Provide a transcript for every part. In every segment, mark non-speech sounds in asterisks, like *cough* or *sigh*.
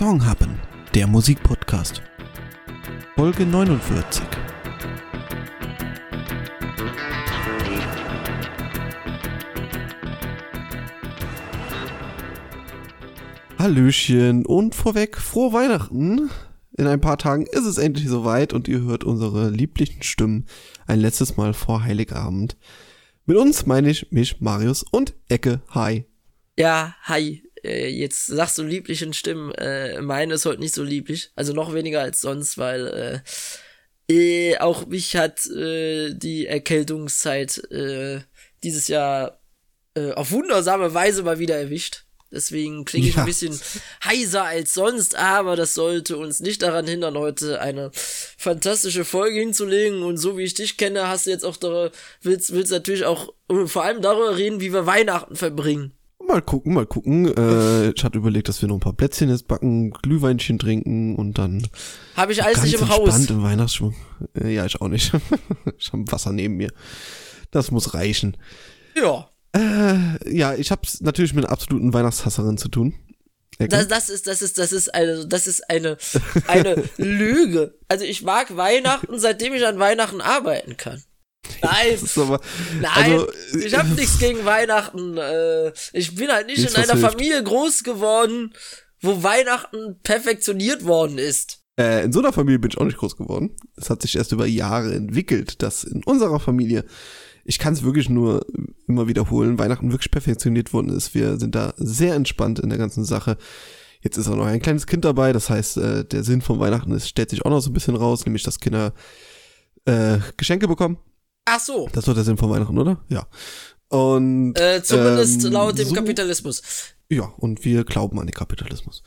Songhappen, der Musikpodcast. Folge 49. Hallöchen und vorweg frohe Weihnachten. In ein paar Tagen ist es endlich soweit und ihr hört unsere lieblichen Stimmen ein letztes Mal vor Heiligabend. Mit uns meine ich mich, Marius und Ecke. Hi. Ja, hi. Äh, jetzt sagst du lieblichen Stimmen. Äh, meine ist heute nicht so lieblich. Also noch weniger als sonst, weil äh, äh, auch mich hat äh, die Erkältungszeit äh, dieses Jahr äh, auf wundersame Weise mal wieder erwischt. Deswegen klinge ich ja. ein bisschen heiser als sonst, aber das sollte uns nicht daran hindern, heute eine fantastische Folge hinzulegen. Und so wie ich dich kenne, hast du jetzt auch darüber, willst, willst natürlich auch vor allem darüber reden, wie wir Weihnachten verbringen. Mal gucken, mal gucken. Äh, ich hatte überlegt, dass wir noch ein paar Plätzchen jetzt backen, Glühweinchen trinken und dann. Habe ich alles nicht im Haus. im Weihnachtsschwung. Äh, ja, ich auch nicht. *laughs* ich habe Wasser neben mir. Das muss reichen. Ja. Äh, ja, ich habe es natürlich mit einer absoluten Weihnachtshasserin zu tun. Das, das ist, das ist, das ist eine, das ist eine, eine *laughs* Lüge. Also ich mag Weihnachten, seitdem ich an Weihnachten arbeiten kann. Nein, *laughs* aber, nein, also, ich habe nichts gegen Weihnachten. Äh, ich bin halt nicht in einer Familie groß geworden, wo Weihnachten perfektioniert worden ist. Äh, in so einer Familie bin ich auch nicht groß geworden. Es hat sich erst über Jahre entwickelt, dass in unserer Familie ich kann es wirklich nur immer wiederholen, Weihnachten wirklich perfektioniert worden ist. Wir sind da sehr entspannt in der ganzen Sache. Jetzt ist auch noch ein kleines Kind dabei, das heißt, äh, der Sinn von Weihnachten ist, stellt sich auch noch so ein bisschen raus, nämlich dass Kinder äh, Geschenke bekommen. Ach so. Das war der Sinn von Weihnachten, oder? Ja. Und äh, zumindest ähm, laut dem so, Kapitalismus. Ja, und wir glauben an den Kapitalismus.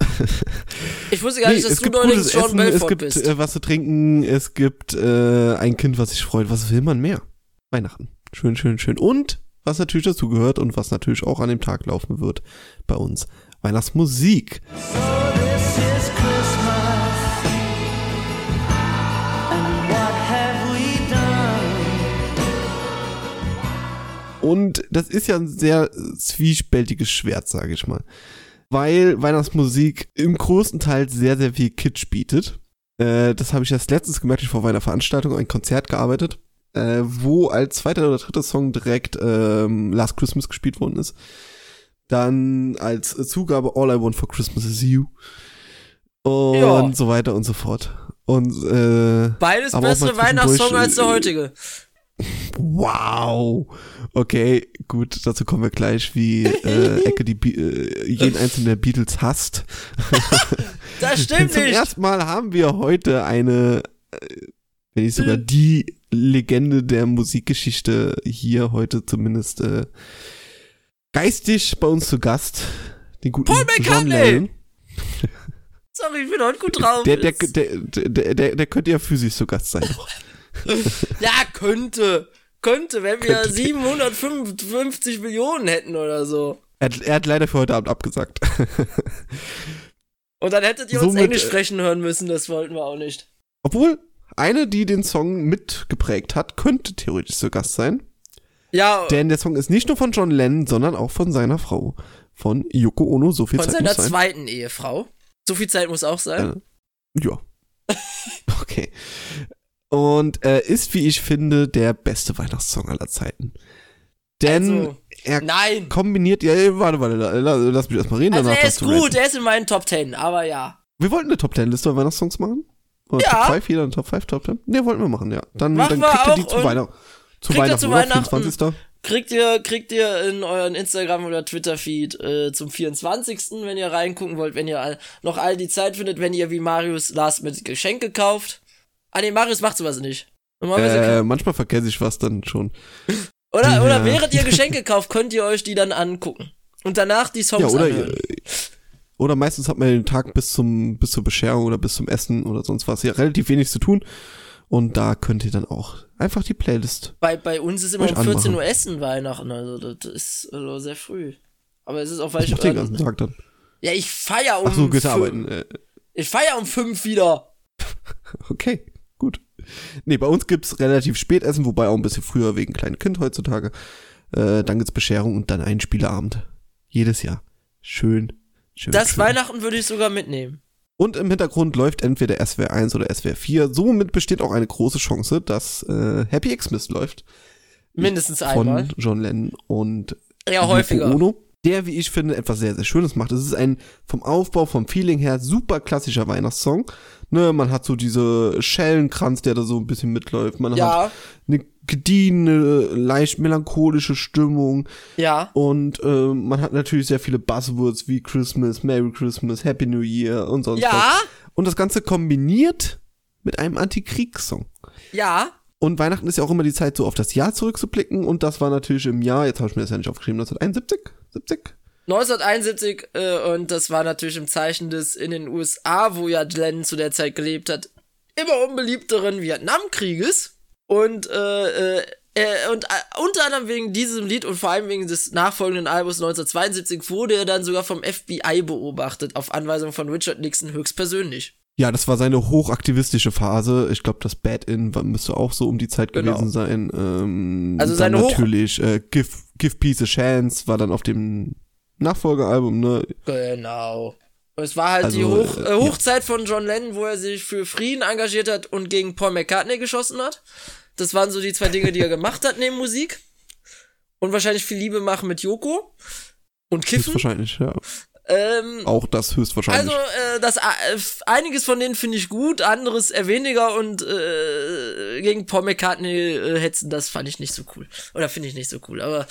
*laughs* ich wusste gar nicht, nee, dass du neulich Sean Belfort Es gibt bist. Äh, was zu trinken, es gibt äh, ein Kind, was sich freut. Was will man mehr? Weihnachten. Schön, schön, schön. Und was natürlich dazu gehört und was natürlich auch an dem Tag laufen wird bei uns. Weihnachtsmusik. Und das ist ja ein sehr zwiespältiges Schwert, sage ich mal. Weil Weihnachtsmusik im größten Teil sehr, sehr viel Kitsch bietet. Äh, das habe ich erst letztens gemerkt, ich vor einer Veranstaltung, ein Konzert gearbeitet äh, wo als zweiter oder dritter Song direkt ähm, Last Christmas gespielt worden ist. Dann als Zugabe All I Want for Christmas is You. Und ja. so weiter und so fort. Und äh, beides bessere Weihnachtssong als der heutige. Wow. Okay, gut, dazu kommen wir gleich, wie äh, Ecke die Be äh, jeden einzelnen der Beatles hasst. *laughs* das stimmt Zum nicht. Zum ersten Mal haben wir heute eine, äh, wenn nicht sogar die Legende der Musikgeschichte hier heute zumindest äh, geistig bei uns zu Gast. Den guten Paul McCartney! Sorry, ich bin heute gut drauf. Der, der, der, der, der, der könnte ja physisch zu Gast sein. *laughs* *laughs* ja, könnte. Könnte, wenn wir könnte. 755 Millionen hätten oder so. Er, er hat leider für heute Abend abgesagt. Und dann hättet ihr uns Somit, Englisch sprechen hören müssen, das wollten wir auch nicht. Obwohl, eine, die den Song mitgeprägt hat, könnte theoretisch zu Gast sein. Ja. Denn der Song ist nicht nur von John Lennon, sondern auch von seiner Frau, von Yoko Ono. So viel von Zeit muss sein. Von seiner zweiten Ehefrau. So viel Zeit muss auch sein. Äh, ja. *laughs* okay. Und äh, ist, wie ich finde, der beste Weihnachtssong aller Zeiten. Denn also, er nein. kombiniert, ja, warte, warte, lass mich erstmal reden. Also er ist gut, er ist in meinen Top Ten, aber ja. Wir wollten eine Top Ten Liste Weihnachtssongs machen. Oder ja. Top 5, jeder Top 5, Top 10? Ne, wollten wir machen, ja. Dann, machen dann kriegt ihr die zu Weihnachten. Zu Weihnachten, zu Weihnachten 24. Kriegt ihr, kriegt ihr in euren Instagram- oder Twitter-Feed äh, zum 24., wenn ihr reingucken wollt, wenn ihr all, noch all die Zeit findet, wenn ihr wie Marius Last mit Geschenke kauft. Ah nee, Marius macht sowas nicht. Äh, manchmal vergesse ich was dann schon. oder, ja. oder während ihr *laughs* Geschenke kauft, könnt ihr euch die dann angucken. Und danach die Songs ja, oder anhören. Oder meistens hat man den Tag bis zum, bis zur Bescherung oder bis zum Essen oder sonst was ja relativ wenig zu tun. Und da könnt ihr dann auch einfach die Playlist. Bei, bei uns ist immer um 14 anmachen. Uhr Essen Weihnachten, also das ist also sehr früh. Aber es ist auch, weil ich. den ganzen Tag dann. Ja, ich feier um. Ach so, arbeiten. Äh. Ich feier um fünf wieder. *laughs* okay, gut. Nee, bei uns gibt's relativ spät Essen, wobei auch ein bisschen früher wegen kleinen Kind heutzutage. Äh, dann gibt's Bescherung und dann einen Spieleabend. Jedes Jahr. Schön Schön, Das schön. Weihnachten würde ich sogar mitnehmen. Und im Hintergrund läuft entweder SWR 1 oder SWR 4. Somit besteht auch eine große Chance, dass äh, Happy Xmas läuft. Mindestens Von einmal. John Lennon und Ja, häufiger. Ono, der, wie ich finde, etwas sehr, sehr Schönes macht. Es ist ein vom Aufbau, vom Feeling her super klassischer Weihnachtssong. Ne, man hat so diese Schellenkranz, der da so ein bisschen mitläuft. Man hat Ja, eine gediehene, leicht melancholische Stimmung. ja. Und äh, man hat natürlich sehr viele Buzzwords wie Christmas, Merry Christmas, Happy New Year und sonst was. Ja, Und das Ganze kombiniert mit einem Antikriegssong. ja. Und Weihnachten ist ja auch immer die Zeit, so auf das Jahr zurückzublicken. Und das war natürlich im Jahr, jetzt habe ich mir das ja nicht aufgeschrieben, 1971, 70? 1971 äh, und das war natürlich im Zeichen des in den USA, wo ja Glenn zu der Zeit gelebt hat, immer unbeliebteren Vietnamkrieges und äh, äh, äh, und äh, unter anderem wegen diesem Lied und vor allem wegen des nachfolgenden Albums 1972 wurde er dann sogar vom FBI beobachtet auf Anweisung von Richard Nixon höchstpersönlich. Ja, das war seine hochaktivistische Phase. Ich glaube, das Bad-In müsste auch so um die Zeit Genau. gewesen sein. Ähm, Also dann seine Hoch- natürlich äh, Give, Give Peace a Chance war dann auf dem Nachfolgealbum, ne? Genau. Es war halt die Also, Hoch, äh, äh, Hochzeit von John Lennon, wo er sich für Frieden engagiert hat und gegen Paul McCartney geschossen hat. Das waren so die zwei Dinge, die er gemacht hat neben Musik. Und wahrscheinlich viel Liebe machen mit Yoko. Und Kiffen. Höchstwahrscheinlich, ja. Ähm, Auch das höchstwahrscheinlich. also, äh, das, äh, einiges von denen finde ich gut, anderes eher weniger und äh, gegen Paul McCartney äh, hetzen, das fand ich nicht so cool. Oder finde ich nicht so cool, aber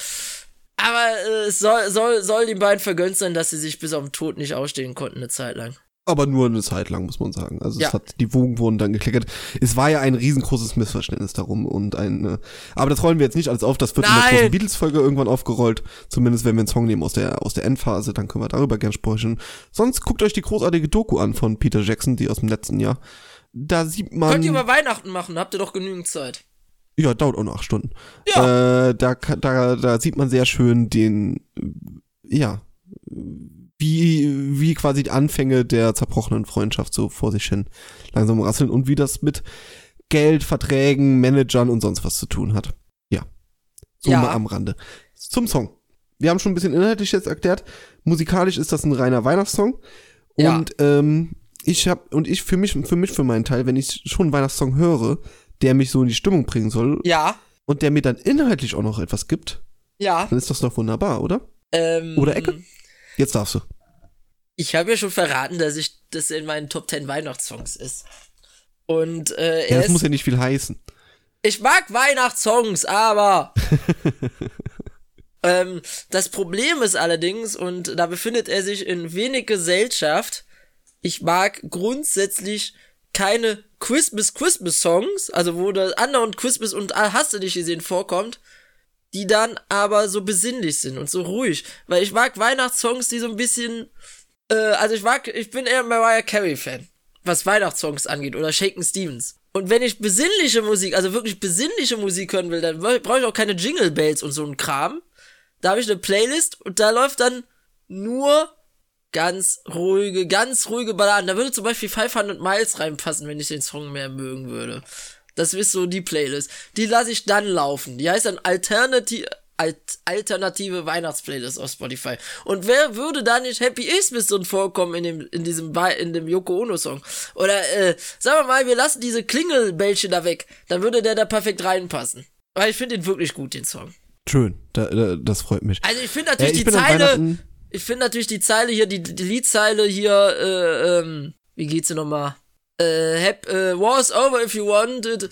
aber äh, es soll, soll, soll den beiden vergönnt sein, dass sie sich bis auf den Tod nicht ausstehen konnten eine Zeit lang. Aber nur eine Zeit lang, muss man sagen. Also Ja. es hat, die Wogen wurden dann gekleckert. Es war ja ein riesengroßes Missverständnis darum und ein, äh, aber das rollen wir jetzt nicht alles auf. Das wird in Nein. der großen Beatles-Folge irgendwann aufgerollt. Zumindest wenn wir einen Song nehmen aus der, aus der Endphase, dann können wir darüber gern sprechen. Sonst guckt euch die großartige Doku an von Peter Jackson, die aus dem letzten Jahr. Da sieht man. Könnt ihr über Weihnachten machen, habt ihr doch genügend Zeit. Ja, dauert auch noch acht Stunden. Ja. Äh, da, da, da sieht man sehr schön den, ja, wie, wie quasi die Anfänge der zerbrochenen Freundschaft so vor sich hin langsam rasseln und wie das mit Geld, Verträgen, Managern und sonst was zu tun hat. Ja. So Ja. mal am Rande. Zum Song. Wir haben schon ein bisschen inhaltlich jetzt erklärt. Musikalisch ist das ein reiner Weihnachtssong. Ja. Und ähm, ich hab, und ich für mich, für mich, für meinen Teil, wenn ich schon einen Weihnachtssong höre, der mich so in die Stimmung bringen soll, Ja, und der mir dann inhaltlich auch noch etwas gibt, ja. dann ist das doch wunderbar, oder? Ähm, Oder Ecke? Jetzt darfst du. Ich habe ja schon verraten, dass ich das in meinen Top 10 Weihnachtssongs ist. Und äh, Ja, er das ist, muss ja nicht viel heißen. ich mag Weihnachtssongs, aber *laughs* ähm, das Problem ist allerdings, und da befindet er sich in wenig Gesellschaft, ich mag grundsätzlich keine Christmas Christmas Songs, also wo das andauernd Christmas und hast du dich gesehen vorkommt, die dann aber so besinnlich sind und so ruhig, weil ich mag Weihnachtssongs, die so ein bisschen äh, also ich mag ich bin eher Mariah Carey Fan, was Weihnachtssongs angeht oder Shaken Stevens. Und wenn ich besinnliche Musik, also wirklich besinnliche Musik hören will, dann brauche ich auch keine Jingle Bells und so ein Kram. Da habe ich eine Playlist und da läuft dann nur ganz ruhige, ganz ruhige Balladen. Da würde zum Beispiel 500 Miles reinpassen, wenn ich den Song mehr mögen würde. Das ist so die Playlist. Die lasse ich dann laufen. Die heißt dann Alternative, Alt alternative Weihnachtsplaylist auf Spotify. Und wer würde da nicht Happy Xmas drin vorkommen in dem, in diesem, in dem Yoko Ono Song? Oder, äh, sagen wir mal, wir lassen diese Klingelbällchen da weg. Dann würde der da perfekt reinpassen. Weil ich finde den wirklich gut, den Song. Schön, da, da, das freut mich. Also ich finde Äh, natürlich ich die Zeile, ich finde natürlich die Zeile hier, die, die Liedzeile hier, äh, ähm, wie geht's denn nochmal? Äh, hap, äh, war's over if you wanted.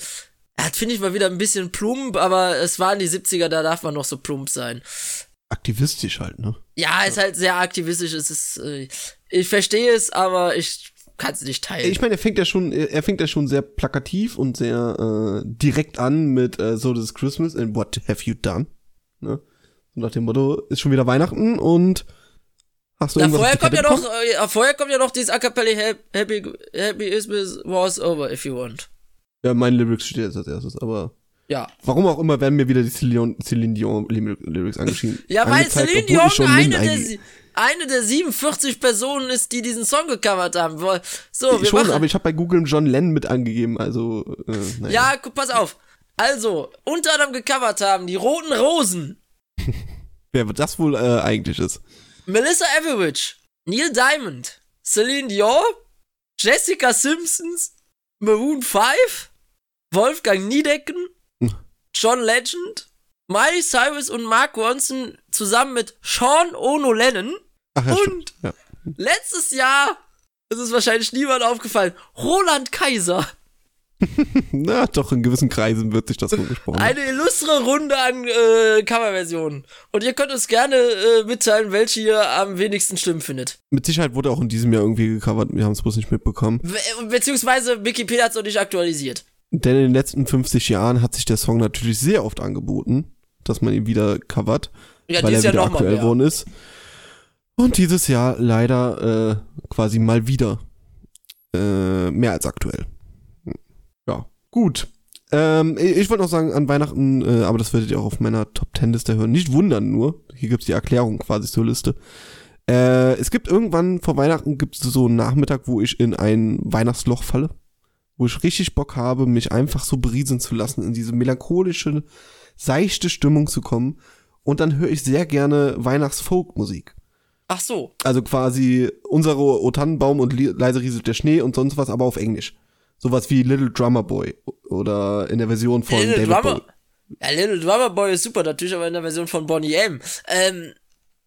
Ja, Das finde ich mal wieder ein bisschen plump, aber es waren die 70er, da darf man noch so plump sein. Aktivistisch halt, ne? Ja, ist halt sehr aktivistisch, es ist, äh, ich verstehe es, aber ich kann es nicht teilen. Ich meine, er fängt ja schon, er fängt ja schon sehr plakativ und sehr äh, direkt an mit äh, So This is Christmas and What have you done? Ne? So nach dem Motto, ist schon wieder Weihnachten und hast du Na, vorher kommt ja noch, äh, ja, vorher kommt ja noch dieses A cappella Happy, Happy, Christmas was over if you want. Ja, mein Lyrics steht jetzt als erstes, aber Ja. warum auch immer werden mir wieder die Celine, Celine Dion Ly- Lyrics angeschrieben. Ja, weil Celine Dion eine der, eine der 47 Personen ist, die diesen Song gecovert haben. So, wir Schon, machen. aber ich habe bei Google John Lennon mit angegeben, also äh, naja. ja, guck, pass auf. Also, unter anderem gecovert haben die Roten Rosen, *laughs* Wer das wohl äh, eigentlich ist. Melissa Etheridge, Neil Diamond, Celine Dion, Jessica Simpsons, Maroon 5, Wolfgang Niedecken, Hm. John Legend, Miley Cyrus und Mark Ronson zusammen mit Sean Ono Lennon Ach ja, und. Ja. letztes Jahr, das ist wahrscheinlich niemand aufgefallen, Roland Kaiser. *laughs* Na, doch, in gewissen Kreisen wird sich das so gesprochen. Eine illustre Runde an äh, Coverversionen. Und ihr könnt uns gerne äh, mitteilen, welche ihr am wenigsten schlimm findet. Mit Sicherheit wurde auch in diesem Jahr irgendwie gecovert, wir haben es bloß nicht mitbekommen. Be beziehungsweise Wikipedia hat es noch nicht aktualisiert. Denn in den letzten 50 Jahren hat sich der Song natürlich sehr oft angeboten, dass man ihn wieder covert, Ja, weil er Jahr wieder mal aktuell geworden ist. Und dieses Jahr leider äh, quasi mal wieder äh, mehr als aktuell. Gut. Ähm, ich wollte noch sagen, an Weihnachten, äh, aber das werdet ihr auch auf meiner Top 10 Liste hören. Nicht wundern nur, hier gibt's die Erklärung quasi zur Liste. Äh, es gibt irgendwann vor Weihnachten gibt's so einen Nachmittag, wo ich in ein Weihnachtsloch falle, wo ich richtig Bock habe, mich einfach so berieseln zu lassen, in diese melancholische, seichte Stimmung zu kommen. Und dann höre ich sehr gerne Weihnachtsfolkmusik. Ach so. Also quasi unsere O Tannenbaum und leise rieselt der Schnee und sonst was, aber auf Englisch. Sowas wie Little Drummer Boy oder in der Version von Little David Drummer. Bowie. Ja, Little Drummer Boy ist super, natürlich aber in der Version von Bonnie M. Ähm,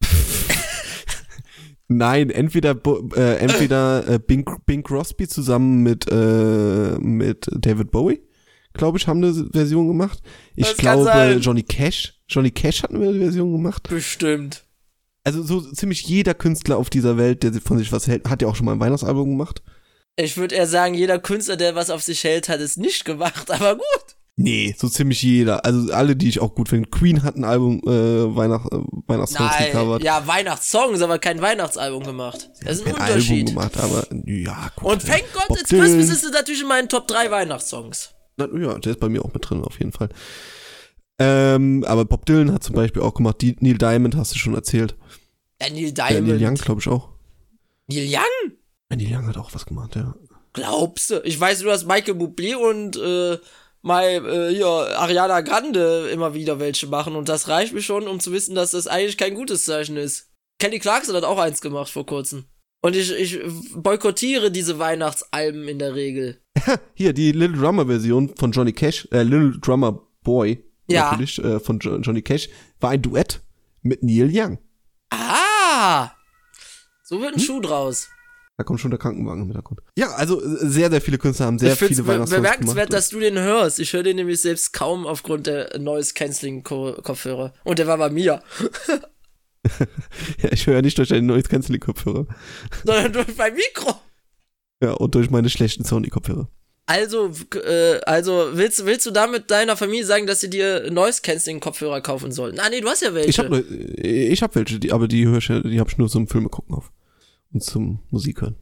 *laughs* Nein, entweder äh, entweder äh, Bing, Bing Crosby zusammen mit äh, mit David Bowie, glaube ich, haben eine Version gemacht. Ich Das glaube. Johnny Cash, Johnny Cash hat eine Version gemacht. bestimmt. Also so ziemlich jeder Künstler auf dieser Welt, der von sich was hält, hat ja auch schon mal ein Weihnachtsalbum gemacht. Ich würde eher sagen, jeder Künstler, der was auf sich hält, hat es nicht gemacht, *laughs* aber gut. Nee, so ziemlich jeder. Also alle, die ich auch gut finde. Queen hat ein Album äh, Weihnacht, äh, Weihnachtssongs Nein, gecovert. ja, Weihnachtssongs, aber kein Weihnachtsalbum gemacht. Das ist ein Album Unterschied. gemacht, aber ja, gut. Und Thank God Bob It's Christmas ist natürlich in meinen Top 3 Weihnachtssongs. Na, ja, der ist bei mir auch mit drin, auf jeden Fall. Ähm, aber Bob Dylan hat zum Beispiel auch gemacht, die, Neil Diamond hast du schon erzählt. Ja, Neil Äh, Diamond. Neil Young, glaube ich auch. Neil Young? Neil Young hat auch was gemacht, ja. Glaubst du? Ich weiß nur, dass Michael Bublé und äh, mal äh, hier Ariana Grande immer wieder welche machen und das reicht mir schon, um zu wissen, dass das eigentlich kein gutes Zeichen ist. Kelly Clarkson hat auch eins gemacht vor kurzem. Und ich, ich boykottiere diese Weihnachtsalben in der Regel. *laughs* Hier, die Little Drummer Version von Johnny Cash, äh, Little Drummer Boy, Ja. natürlich, äh, von jo Johnny Cash, war ein Duett mit Neil Young. Ah! So Hm? wird ein Schuh draus. Da kommt schon der Krankenwagen im Hintergrund. Ja, also äh, sehr, sehr viele Künstler haben sehr ich viele Weihnachtssongs bemerkenswert, gemacht. dass du den hörst. Ich höre den nämlich selbst kaum aufgrund der Noise Cancelling Kopfhörer. Und der war bei mir. *laughs* ja, ich höre ja nicht durch deine Noise Cancelling Kopfhörer. Sondern durch mein Mikro. Ja, und durch meine schlechten Sony Kopfhörer. Also, äh, also willst, willst du damit deiner Familie sagen, dass sie dir Noise Cancelling Kopfhörer kaufen sollen? Ah, nee, du hast ja welche. Ich habe ich hab welche, die, aber die höre ich, die habe ich nur zum Filme gucken auf und zum Musik hören.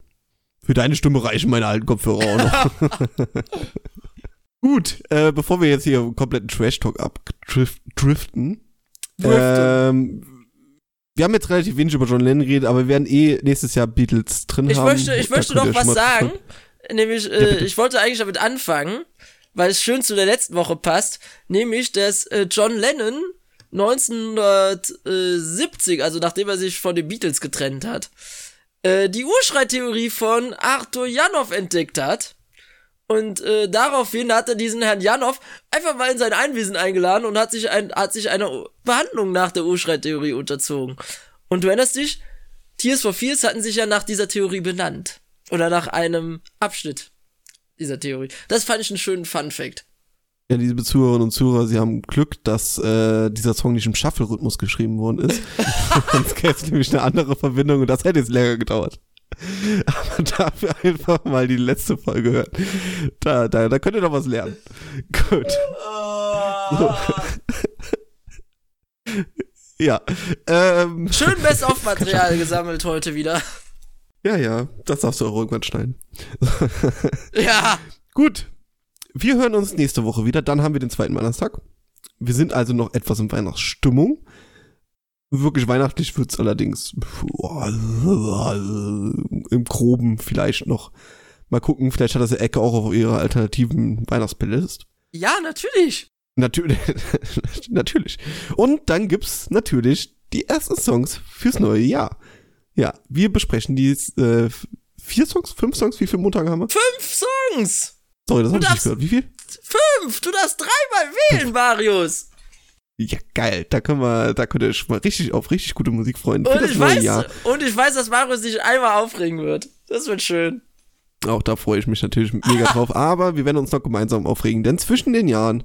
Für deine Stimme reichen meine alten Kopfhörer auch noch. *laughs* Gut, äh, bevor wir jetzt hier einen kompletten Trash Talk abdriften, Driften. ähm, wir haben jetzt relativ wenig über John Lennon geredet, aber wir werden eh nächstes Jahr Beatles drin ich haben. möchte, ich Da möchte noch was sagen. Nämlich, äh, bitte. ich wollte eigentlich damit anfangen, weil es schön zu der letzten Woche passt, nämlich, dass äh, John Lennon 1970, also nachdem er sich von den Beatles getrennt hat, äh, die Urschreitheorie von Arthur Janov entdeckt hat. Und äh, daraufhin hat er diesen Herrn Janov einfach mal in sein Einwesen eingeladen und hat sich, ein, hat sich einer Behandlung nach der Urschreitheorie unterzogen. Und du erinnerst dich, Tears for Fears hatten sich ja nach dieser Theorie benannt. Oder nach einem Abschnitt dieser Theorie. Das fand ich einen schönen Fun Fact. Ja, liebe Zuhörerinnen und Zuhörer, Sie haben Glück, dass äh, dieser Song nicht im Shuffle-Rhythmus geschrieben worden ist. *laughs* Sonst gäbe es nämlich eine andere Verbindung und das hätte jetzt länger gedauert. Aber dafür einfach mal die letzte Folge hören. Da, da, da könnt ihr noch was lernen. Gut. *laughs* Ja. Ähm, Schön Best-of-Material *laughs* gesammelt heute wieder. ja, ja, das darfst du auch irgendwann schneiden. Ja. Gut. Wir hören uns nächste Woche wieder. Dann haben wir den zweiten Weihnachtstag. Wir sind also noch etwas in Weihnachtsstimmung. Wirklich weihnachtlich wird's allerdings im Groben vielleicht noch. Mal gucken, vielleicht hat das der Ecke auch auf ihrer alternativen Weihnachtsplaylist. Ja, natürlich. Natürlich. *laughs* natürlich. Und dann gibt's natürlich die ersten Songs fürs neue Jahr. Ja, wir besprechen die äh, vier Songs, fünf Songs, wie viele Montage haben wir? Fünf Songs! Sorry, das habe ich nicht gehört. Wie viel? Fünf! Du darfst dreimal wählen, Marius! Ja, geil. Da können wir, da könnt ihr euch mal richtig auf richtig gute Musik freuen. Für Und das ich, neue weiß, Jahr. und ich weiß, dass Marius sich einmal aufregen wird. Das wird schön. Auch da freue ich mich natürlich mega *laughs* drauf. Aber wir werden uns noch gemeinsam aufregen, denn zwischen den Jahren,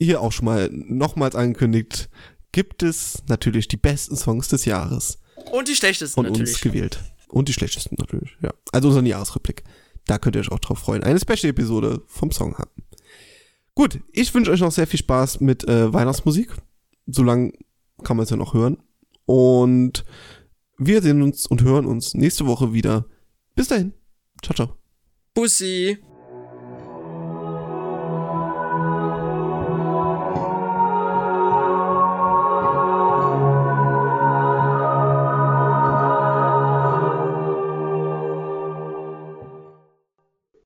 hier auch schon mal nochmals angekündigt, gibt es natürlich die besten Songs des Jahres Und die schlechtesten von natürlich. uns gewählt. Und die schlechtesten natürlich, ja. Also unseren Jahresrückblick. Da könnt ihr euch auch drauf freuen. Eine Special-Episode vom Song haben. Gut, ich wünsche euch noch sehr viel Spaß mit äh, Weihnachtsmusik. Solange kann man es ja noch hören. Und wir sehen uns und hören uns nächste Woche wieder. Bis dahin. Ciao, ciao. Pussy.